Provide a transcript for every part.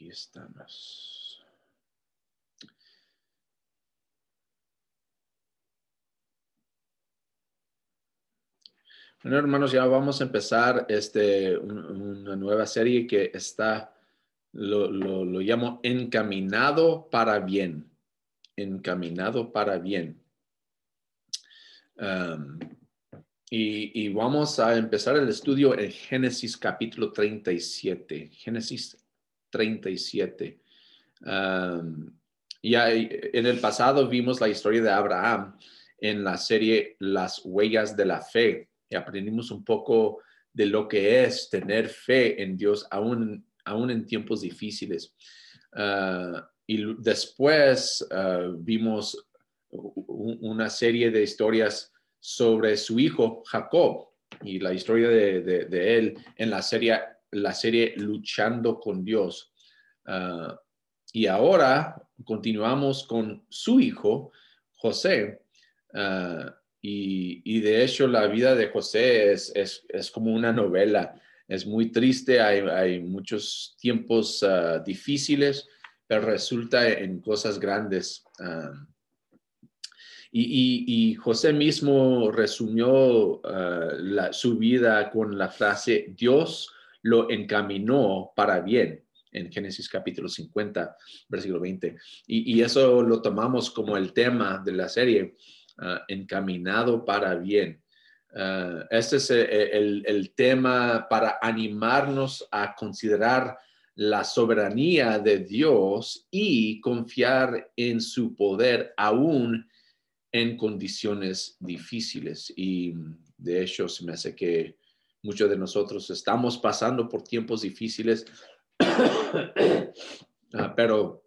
Aquí estamos. Bueno, hermanos, ya vamos a empezar este, una nueva serie que está, lo, lo, llamo Encaminado para Bien. Encaminado para Bien. Um, y, y, vamos a empezar el estudio en Génesis capítulo 37. Génesis 37. Um, ya en el pasado vimos la historia de Abraham en la serie Las huellas de la fe y aprendimos un poco de lo que es tener fe en Dios aún, aún en tiempos difíciles. Uh, y después uh, vimos una serie de historias sobre su hijo Jacob y la historia de él en la serie, la serie Luchando con Dios. Uh, y ahora continuamos con su hijo, José. Uh, y, de hecho la vida de José es, es, es como una novela. Es muy triste, hay, hay muchos tiempos uh, difíciles, pero resulta en cosas grandes. Y, José mismo resumió su vida con la frase, Dios lo encaminó para bien en Génesis capítulo 50, versículo 20. Y, y, eso lo tomamos como el tema de la serie, uh, encaminado para bien. Uh, este es el, el, el, tema para animarnos a considerar la soberanía de Dios y confiar en su poder aún en condiciones difíciles. Y de hecho, se me hace que muchos de nosotros estamos pasando por tiempos difíciles uh, pero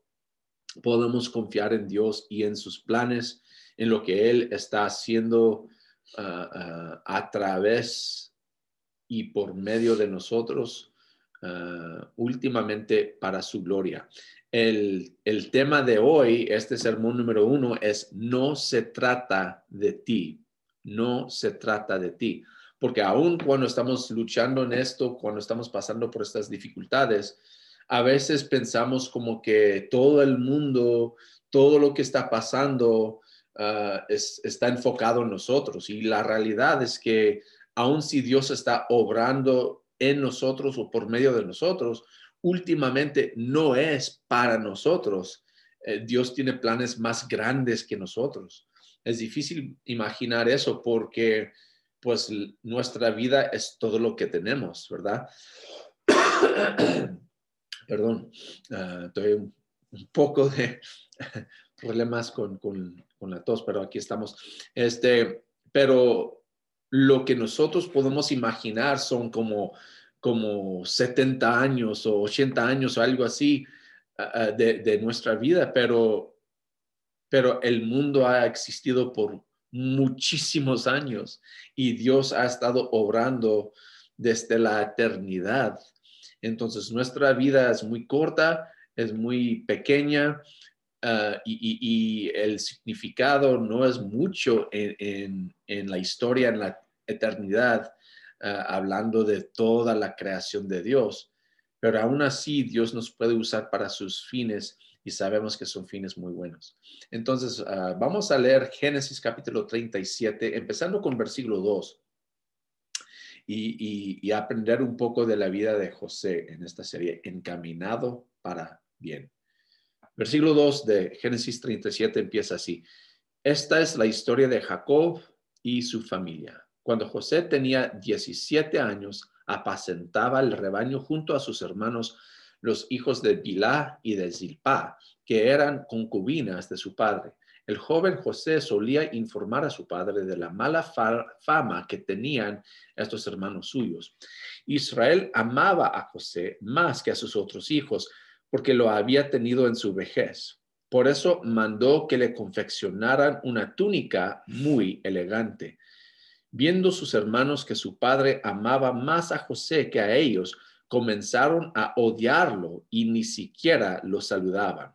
podemos confiar en Dios y en sus planes, en lo que Él está haciendo uh, uh, a través y por medio de nosotros, últimamente para su gloria. El, el tema de hoy, este sermón número uno, es no se trata de ti, no se trata de ti porque aún cuando estamos luchando en esto, cuando estamos pasando por estas dificultades, a veces pensamos como que todo el mundo, todo lo que está pasando es, está enfocado en nosotros. Y la realidad es que aun si Dios está obrando en nosotros o por medio de nosotros, últimamente no es para nosotros. Eh, Dios tiene planes más grandes que nosotros. Es difícil imaginar eso porque pues nuestra vida es todo lo que tenemos, ¿verdad? Perdón, uh, estoy un, poco de problemas con, con, la tos, pero aquí estamos. Este, pero lo que nosotros podemos imaginar son como, como 70 años o 80 años o algo así uh, de, de nuestra vida, pero, pero el mundo ha existido por muchísimos años y Dios ha estado obrando desde la eternidad. Entonces nuestra vida es muy corta, es muy pequeña uh, y, el significado no es mucho en, en, en la historia, en la eternidad, uh, hablando de toda la creación de Dios. Pero aún así Dios nos puede usar para sus fines y sabemos que son fines muy buenos. Entonces, uh, vamos a leer Génesis capítulo 37, empezando con versículo 2 y, y, y, aprender un poco de la vida de José en esta serie, encaminado para bien. Versículo 2 de Génesis 37 empieza así. Esta es la historia de Jacob y su familia. Cuando José tenía 17 años, apacentaba el rebaño junto a sus hermanos los hijos de Bilá y de Zilpá, que eran concubinas de su padre. El joven José solía informar a su padre de la mala fama que tenían estos hermanos suyos. Israel amaba a José más que a sus otros hijos, porque lo había tenido en su vejez. Por eso mandó que le confeccionaran una túnica muy elegante. Viendo sus hermanos que su padre amaba más a José que a ellos, comenzaron a odiarlo y ni siquiera lo saludaban.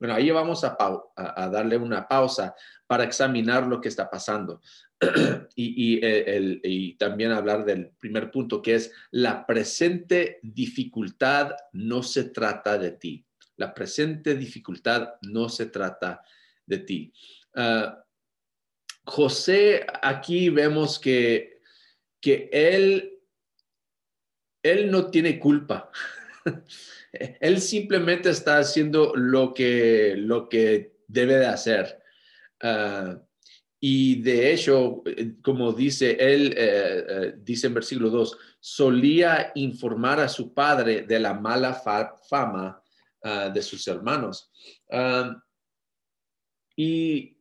Bueno, ahí vamos a, a, darle una pausa para examinar lo que está pasando. y, el, y, también hablar del primer punto, que es la presente dificultad no se trata de ti. La presente dificultad no se trata de ti. Ah, José, aquí vemos que, que él, él no tiene culpa. él simplemente está haciendo lo que, lo que debe de hacer. Ah, y de hecho, como dice él, eh, eh, dice en versículo 2, solía informar a su padre de la mala fama ah, de sus hermanos. Ah, y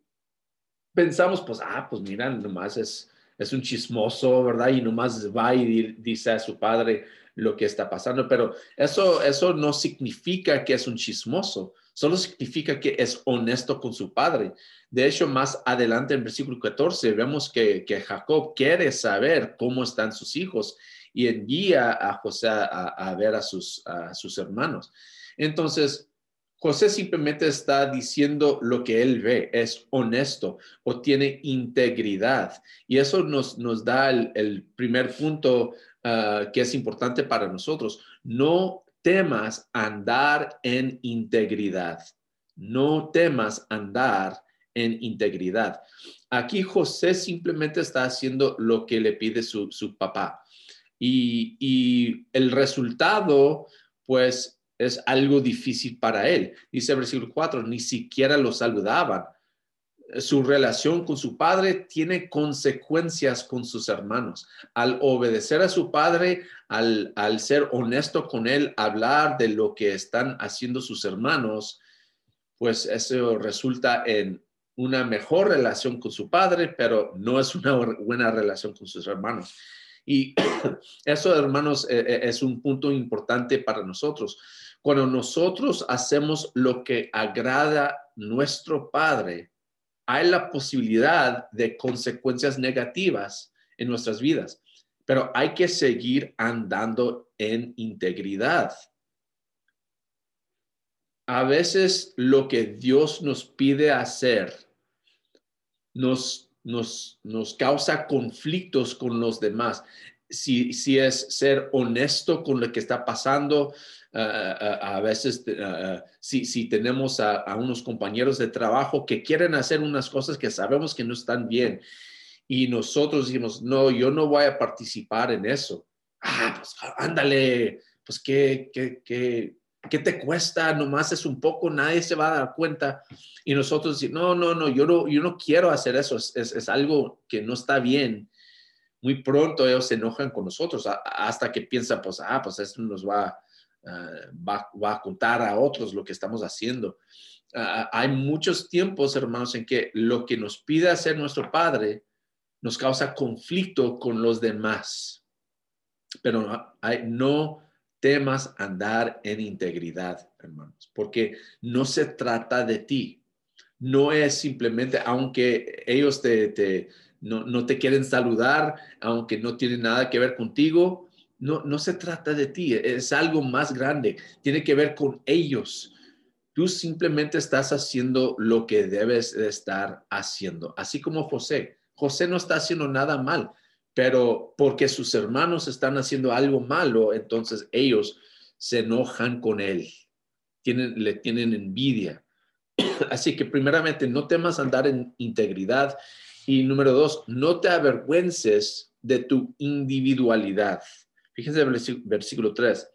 pensamos, pues, ah, pues mira, nomás es, es un chismoso, ¿verdad? Y nomás va y dice a su padre lo que está pasando, pero eso, eso no significa que es un chismoso solo significa que es honesto con su padre. De hecho, más adelante en versículo 14 vemos que, Jacob quiere saber cómo están sus hijos y envía a José a, ver a sus, a sus hermanos. Entonces, José simplemente está diciendo lo que él ve, es honesto o tiene integridad. Y eso nos, nos da el, primer punto ah, que es importante para nosotros. No temas andar en integridad. No temas andar en integridad. Aquí José simplemente está haciendo lo que le pide su, papá. Y, y, el resultado, pues, es algo difícil para él. Dice versículo 4, ni siquiera lo saludaban su relación con su padre tiene consecuencias con sus hermanos. Al obedecer a su padre, al, ser honesto con él, hablar de lo que están haciendo sus hermanos, pues eso resulta en una mejor relación con su padre, pero no es una buena relación con sus hermanos. Y eso, hermanos, e, e, es un punto importante para nosotros. Cuando nosotros hacemos lo que agrada nuestro Padre, hay la posibilidad de consecuencias negativas en nuestras vidas, pero hay que seguir andando en integridad. A veces lo que Dios nos pide hacer nos, nos, nos causa conflictos con los demás. Si, si es ser honesto con lo que está pasando, a veces si, si, tenemos a, unos compañeros de trabajo que quieren hacer unas cosas que sabemos que no están bien y nosotros decimos, no, yo no voy a participar en eso. Ah, pues ándale, pues qué, qué, qué, qué te cuesta, nomás es un poco, nadie se va a dar cuenta. Y nosotros decimos, no, no, no, yo no, yo no quiero hacer eso, es, es, es algo que no está bien muy pronto ellos se enojan con nosotros hasta que piensan, pues, ah, pues esto nos va, Ah, va, a contar a otros lo que estamos haciendo. Ah, hay muchos tiempos, hermanos, en que lo que nos pide hacer nuestro Padre nos causa conflicto con los demás. Pero hay, no temas andar en integridad, hermanos, porque no se trata de ti. No es simplemente, aunque ellos te, no, no te quieren saludar, aunque no tienen nada que ver contigo, no, no se trata de ti, es algo más grande, tiene que ver con ellos. Tú simplemente estás haciendo lo que debes de estar haciendo, así como José. José no está haciendo nada mal, pero porque sus hermanos están haciendo algo malo, entonces ellos se enojan con él, le tienen envidia. Así que primeramente, no temas andar en integridad y número dos, no te avergüences de tu individualidad. Fíjense el versículo 3.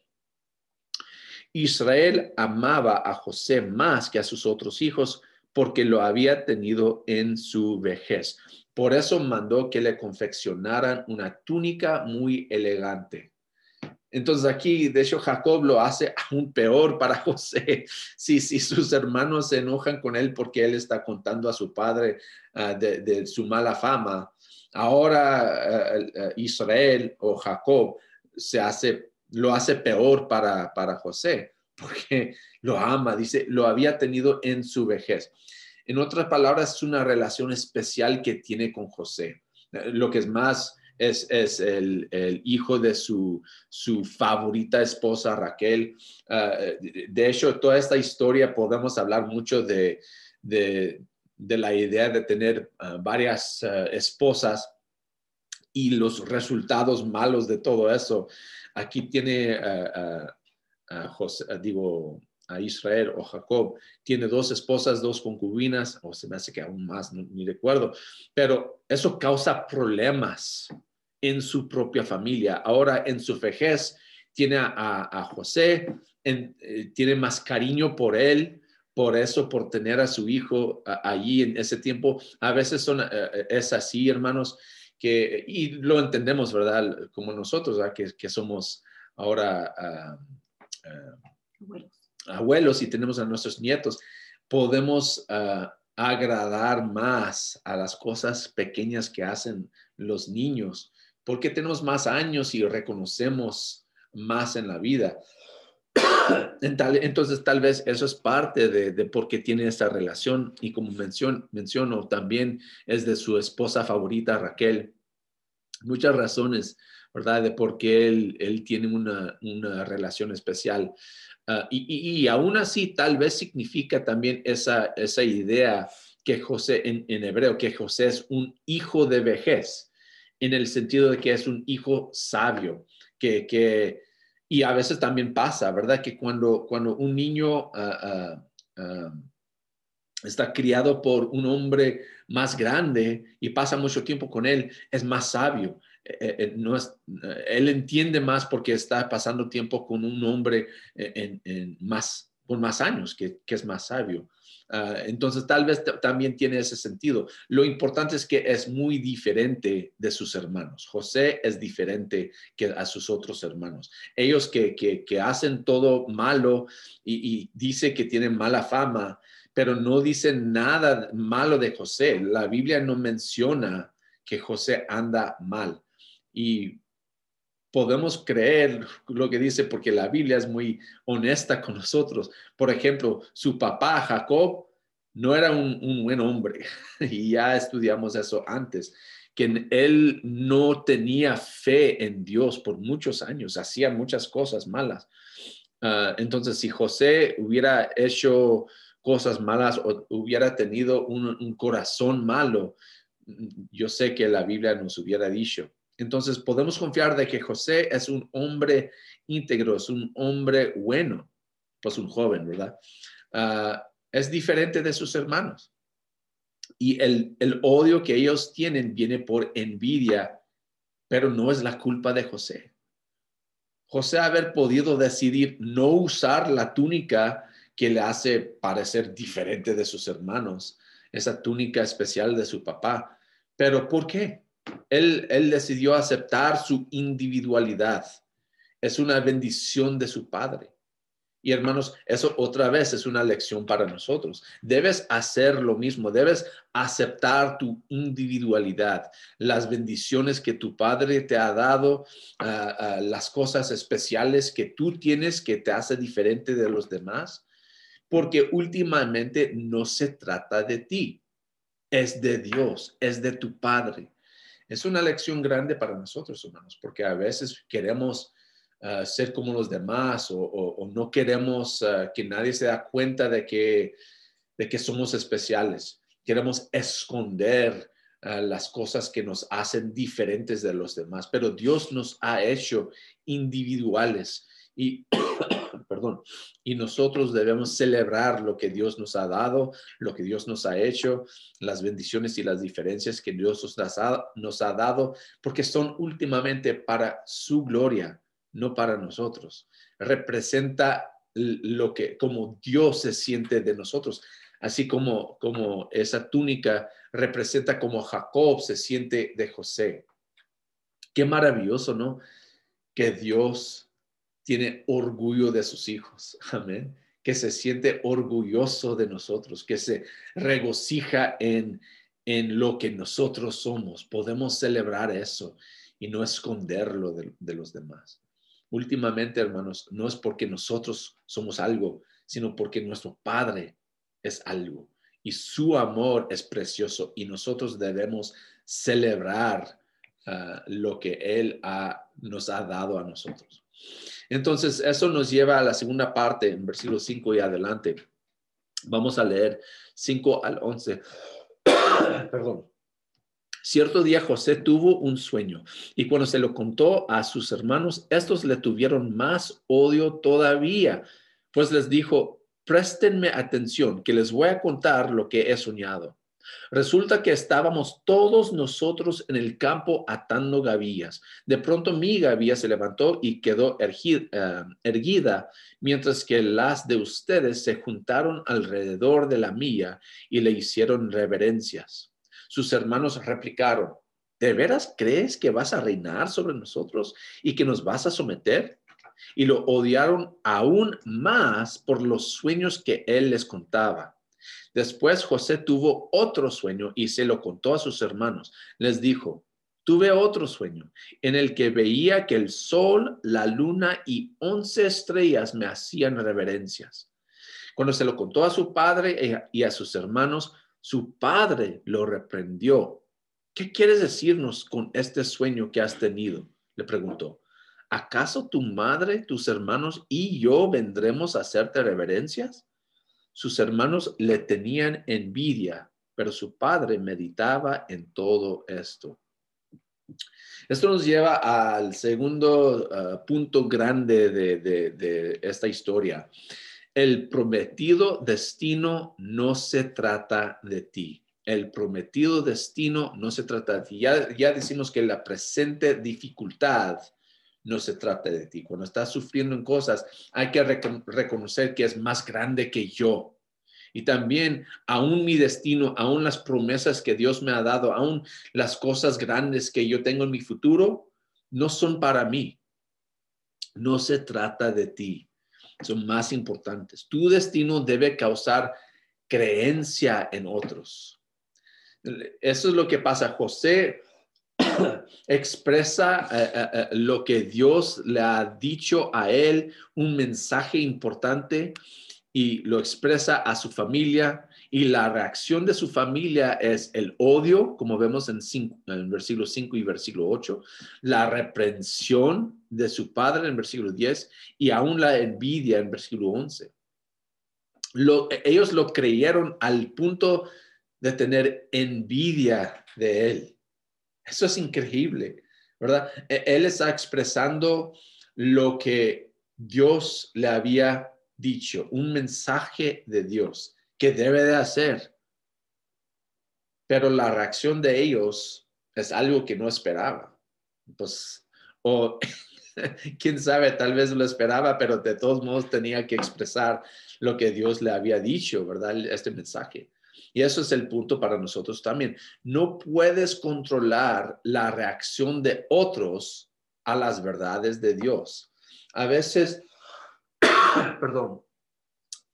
Israel amaba a José más que a sus otros hijos porque lo había tenido en su vejez. Por eso mandó que le confeccionaran una túnica muy elegante. Entonces aquí, de hecho, Jacob lo hace aún peor para José. Si, si sus hermanos se enojan con él porque él está contando a su padre ah, de, su mala fama, ahora eh, eh, Israel o Jacob se hace, lo hace peor para, para José, porque lo ama, dice, lo había tenido en su vejez. En otras palabras, es una relación especial que tiene con José. Lo que es más, es, el, hijo de su, favorita esposa Raquel. Ah, de hecho, toda esta historia podemos hablar mucho de, la idea de tener ah, varias ah, esposas y los resultados malos de todo eso. Aquí tiene José, digo, a Israel o Jacob, tiene dos esposas, dos concubinas, o se me hace que aún más, ni recuerdo, pero eso causa problemas en su propia familia. Ahora, en su vejez, tiene a, José, eh, tiene más cariño por él, por eso, por tener a su hijo allí en ese tiempo. A veces son, eh, eh, es así, hermanos, que, y lo entendemos, ¿verdad? Como nosotros, Que, que somos ahora ah, ah. Y tenemos a nuestros nietos, podemos ah, agradar más a las cosas pequeñas que hacen los niños, porque tenemos más años y reconocemos más en la vida. Entonces, tal vez eso es parte de, por qué tiene esta relación. Y como menciono, también es de su esposa favorita, Raquel. Muchas razones, ¿verdad? De por qué él, tiene una, relación especial. Ah, y, aún así, tal vez significa también esa, esa idea que José, en, en hebreo, que José es un hijo de vejez, en el sentido de que es un hijo sabio, que, que y a veces también pasa, ¿verdad? Que cuando, cuando un niño ah, ah, está criado por un hombre más grande y pasa mucho tiempo con él, es más sabio. Eh, eh, eh, no es, él entiende más porque está pasando tiempo con un hombre en, más, con más años, que, es más sabio. Ah, entonces, tal vez también tiene ese sentido. Lo importante es que es muy diferente de sus hermanos. José es diferente que a sus otros hermanos. Ellos que, hacen todo malo y, dice que tienen mala fama, pero no dicen nada malo de José. La Biblia no menciona que José anda mal. Y podemos creer lo que dice porque la Biblia es muy honesta con nosotros. Por ejemplo, su papá Jacob no era un, buen hombre y ya estudiamos eso antes, que él no tenía fe en Dios por muchos años, hacía muchas cosas malas. Ah, entonces, si José hubiera hecho cosas malas o hubiera tenido un corazón malo, yo sé que la Biblia nos hubiera dicho, entonces podemos confiar de que José es un hombre íntegro, es un hombre bueno, pues un joven, ¿verdad? Ah, es diferente de sus hermanos. Y el, el odio que ellos tienen viene por envidia, pero no es la culpa de José. José haber podido decidir no usar la túnica que le hace parecer diferente de sus hermanos, esa túnica especial de su papá. Pero ¿por qué? Él, decidió aceptar su individualidad. Es una bendición de su Padre. Y hermanos, eso otra vez es una lección para nosotros. Debes hacer lo mismo, debes aceptar tu individualidad, las bendiciones que tu Padre te ha dado, ah, ah, las cosas especiales que tú tienes que te hace diferente de los demás, porque últimamente no se trata de ti, es de Dios, es de tu Padre. Es una lección grande para nosotros, hermanos, porque a veces queremos ah, ser como los demás o, no queremos ah, que nadie se da cuenta de que, de que somos especiales. Queremos esconder ah, las cosas que nos hacen diferentes de los demás, pero Dios nos ha hecho individuales y y nosotros debemos celebrar lo que Dios nos ha dado, lo que Dios nos ha hecho, las bendiciones y las diferencias que Dios nos ha, nos ha dado, porque son últimamente para su gloria, no para nosotros. Representa lo que, como Dios se siente de nosotros, así como, como esa túnica representa como Jacob se siente de José. Qué maravilloso, ¿no? Que Dios tiene orgullo de sus hijos. Amén. Que se siente orgulloso de nosotros, que se regocija en, en lo que nosotros somos. Podemos celebrar eso y no esconderlo de, de los demás. Últimamente, hermanos, no es porque nosotros somos algo, sino porque nuestro Padre es algo y su amor es precioso y nosotros debemos celebrar ah, lo que Él nos ha dado a nosotros. Entonces, eso nos lleva a la segunda parte, en versículo 5 y adelante. Vamos a leer 5 al 11. Perdón. Cierto día José tuvo un sueño y cuando se lo contó a sus hermanos, estos le tuvieron más odio todavía, pues les dijo, préstenme atención, que les voy a contar lo que he soñado. Resulta que estábamos todos nosotros en el campo atando gavillas. De pronto mi gavilla se levantó y quedó eh, erguida, mientras que las de ustedes se juntaron alrededor de la mía y le hicieron reverencias. Sus hermanos replicaron, ¿de veras crees que vas a reinar sobre nosotros y que nos vas a someter? Y lo odiaron aún más por los sueños que él les contaba. Después José tuvo otro sueño y se lo contó a sus hermanos. Les dijo, tuve otro sueño en el que veía que el sol, la luna y once estrellas me hacían reverencias. Cuando se lo contó a su padre y a sus hermanos, su padre lo reprendió. ¿Qué quieres decirnos con este sueño que has tenido? Le preguntó. ¿Acaso tu madre, tus hermanos y yo vendremos a hacerte reverencias? Sus hermanos le tenían envidia, pero su padre meditaba en todo esto. Esto nos lleva al segundo ah, punto grande de, esta historia. El prometido destino no se trata de ti. El prometido destino no se trata de ti. Ya, ya decimos que la presente dificultad no se trata de ti. Cuando estás sufriendo en cosas, hay que reconocer que es más grande que yo. Y también, aún mi destino, aún las promesas que Dios me ha dado, aún las cosas grandes que yo tengo en mi futuro, no son para mí. No se trata de ti. Son más importantes. Tu destino debe causar creencia en otros. Eso es lo que pasa. José expresa eh, eh, eh, lo que Dios le ha dicho a él, un mensaje importante y lo expresa a su familia y la reacción de su familia es el odio, como vemos en, en versículo 5 y versículo 8, la reprensión de su padre en versículo 10 y aún la envidia en versículo 11. ellos lo creyeron al punto de tener envidia de él. Eso es increíble, ¿verdad? E, él está expresando lo que Dios le había dicho, un mensaje de Dios que debe de hacer. Pero la reacción de ellos es algo que no esperaba. Pues, o quién sabe, tal vez lo esperaba, pero de todos modos tenía que expresar lo que Dios le había dicho, ¿verdad? Este mensaje. Y eso es el punto para nosotros también. No puedes controlar la reacción de otros a las verdades de Dios. A veces, perdón,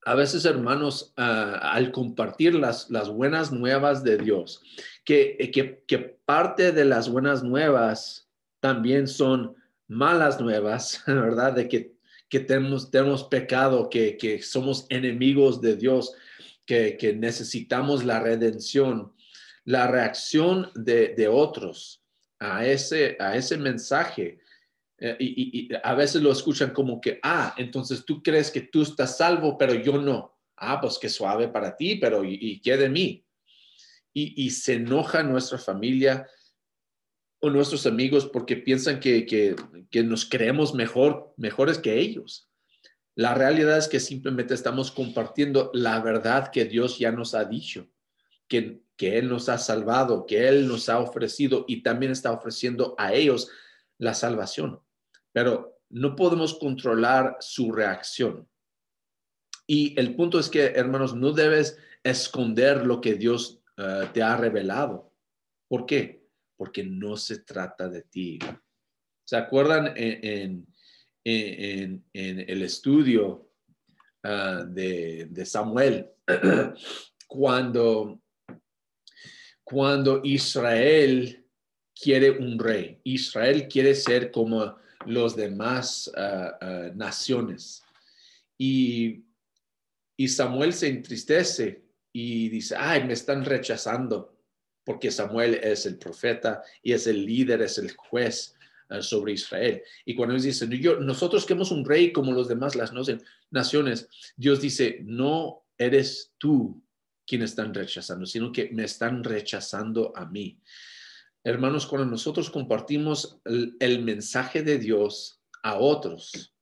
a veces hermanos, ah, al compartir las, las buenas nuevas de Dios, que, que, que parte de las buenas nuevas también son malas nuevas, ¿verdad? De que, que tenemos, tenemos pecado, que, que somos enemigos de Dios que, necesitamos la redención, la reacción de, otros a ese, a ese mensaje. Eh, y, a veces lo escuchan como que, ah, entonces tú crees que tú estás salvo, pero yo no. Ah, pues qué suave para ti, pero ¿y, qué de mí? Y, se enoja nuestra familia o nuestros amigos porque piensan que, que nos creemos mejor, mejores que ellos. La realidad es que simplemente estamos compartiendo la verdad que Dios ya nos ha dicho, que, que Él nos ha salvado, que Él nos ha ofrecido y también está ofreciendo a ellos la salvación. Pero no podemos controlar su reacción. Y el punto es que, hermanos, no debes esconder lo que Dios eh, te ha revelado. ¿Por qué? Porque no se trata de ti. ¿Se acuerdan en en, el estudio ah, de, Samuel, cuando, cuando Israel quiere un rey, Israel quiere ser como los demás ah, ah, naciones. Y, y Samuel se entristece y dice, ay, me están rechazando porque Samuel es el profeta y es el líder, es el juez eh, sobre Israel. Y cuando ellos dicen, yo, nosotros queremos un rey como los demás, las naciones, Dios dice, no, eres tú quien están rechazando, sino que me están rechazando a mí. Hermanos, cuando nosotros compartimos el, mensaje de Dios a otros,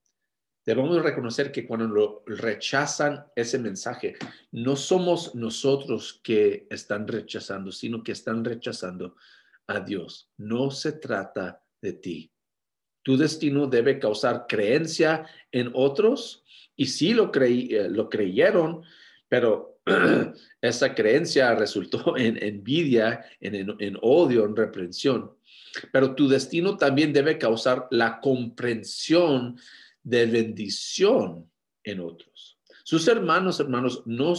debemos reconocer que cuando lo rechazan ese mensaje, no somos nosotros que están rechazando, sino que están rechazando a Dios. No se trata de ti. Tu destino debe causar creencia en otros y sí lo, creí, eh, lo creyeron, pero esa creencia resultó en envidia, en, odio, en reprensión. Pero tu destino también debe causar la comprensión de bendición en otros. Sus hermanos, hermanos, no,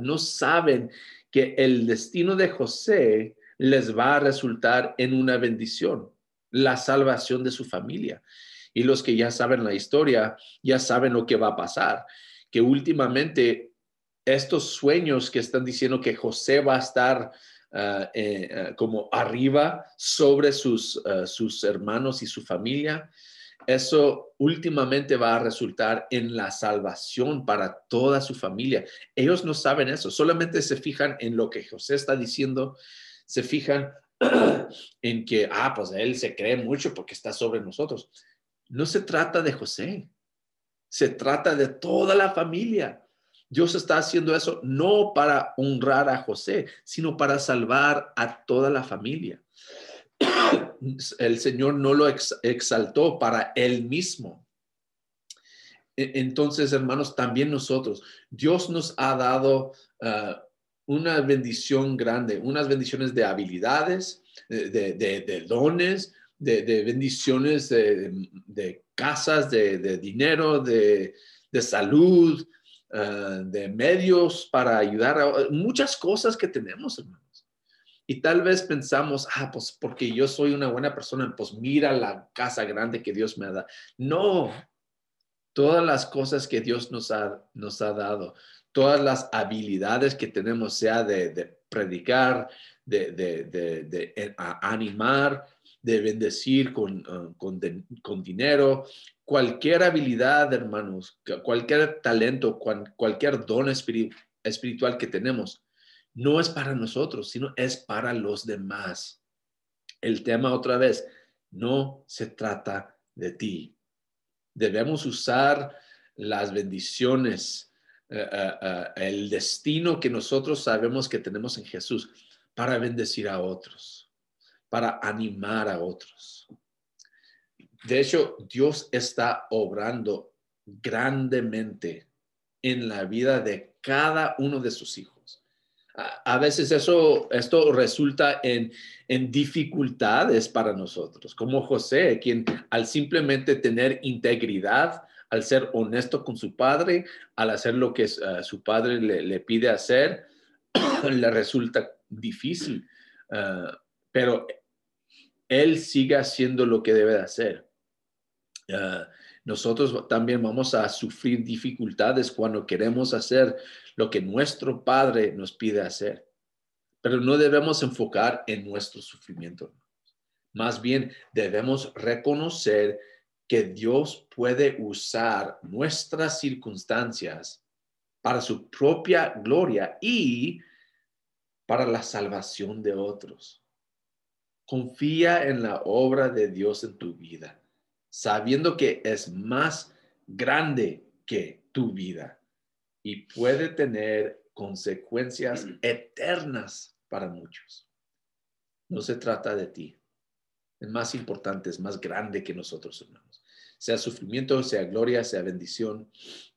no saben que el destino de José les va a resultar en una bendición, la salvación de su familia. Y los que ya saben la historia, ya saben lo que va a pasar, que últimamente estos sueños que están diciendo que José va a estar ah, eh, ah, como arriba sobre sus, ah, sus hermanos y su familia, eso últimamente va a resultar en la salvación para toda su familia. Ellos no saben eso, solamente se fijan en lo que José está diciendo, se fijan en que, ah, pues él se cree mucho porque está sobre nosotros. No se trata de José, se trata de toda la familia. Dios está haciendo eso no para honrar a José, sino para salvar a toda la familia. El Señor no lo exaltó para él mismo. E-, entonces, hermanos, también nosotros, Dios nos ha dado ah, una bendición grande, unas bendiciones de habilidades, de, dones, de, bendiciones de, casas, de, dinero, de, salud, Ah, de medios para ayudar a muchas cosas que tenemos, hermanos. Y tal vez pensamos, ah, pues porque yo soy una buena persona, pues mira la casa grande que Dios me ha dado. No, todas las cosas que Dios nos ha, nos ha dado, todas las habilidades que tenemos, sea de, predicar, de, eh, animar, de bendecir con, ah, con, con, dinero, cualquier habilidad, hermanos, cualquier talento, cualquier don espiritual que tenemos, no es para nosotros, sino es para los demás. El tema otra vez, no se trata de ti. Debemos usar las bendiciones, el destino que nosotros sabemos que tenemos en Jesús para bendecir a otros, para animar a otros. De hecho, Dios está obrando grandemente en la vida de cada uno de sus hijos. A, veces eso, esto resulta en, en dificultades para nosotros, como José, quien al simplemente tener integridad, al ser honesto con su padre, al hacer lo que uh, su padre le, pide hacer, le resulta difícil. Uh, pero él sigue haciendo lo que debe de hacer. Ah, nosotros también vamos a sufrir dificultades cuando queremos hacer lo que nuestro Padre nos pide hacer. Pero no debemos enfocar en nuestro sufrimiento. Más bien debemos reconocer que Dios puede usar nuestras circunstancias para su propia gloria y para la salvación de otros. Confía en la obra de Dios en tu vida sabiendo que es más grande que tu vida y puede tener consecuencias eternas para muchos. No se trata de ti. Es más importante, es más grande que nosotros, hermanos. Sea sufrimiento, sea gloria, sea bendición,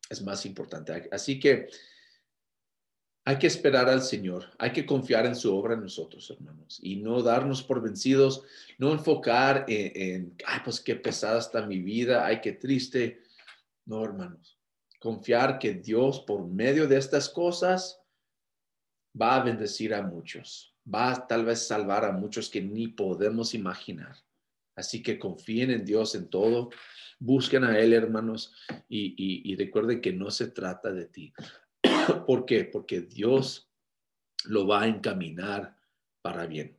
es más importante. Así que hay que esperar al Señor, hay que confiar en su obra en nosotros, hermanos, y no darnos por vencidos, no enfocar en, ay, pues qué pesada está mi vida, ay, qué triste. No, hermanos, confiar que Dios por medio de estas cosas va a bendecir a muchos, va a tal vez salvar a muchos que ni podemos imaginar. Así que confíen en Dios en todo, busquen a Él, hermanos, y recuerden que no se trata de ti. ¿Por qué? Porque Dios lo va a encaminar para bien.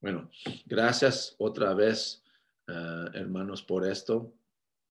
Bueno, gracias otra vez, eh, hermanos, por esto.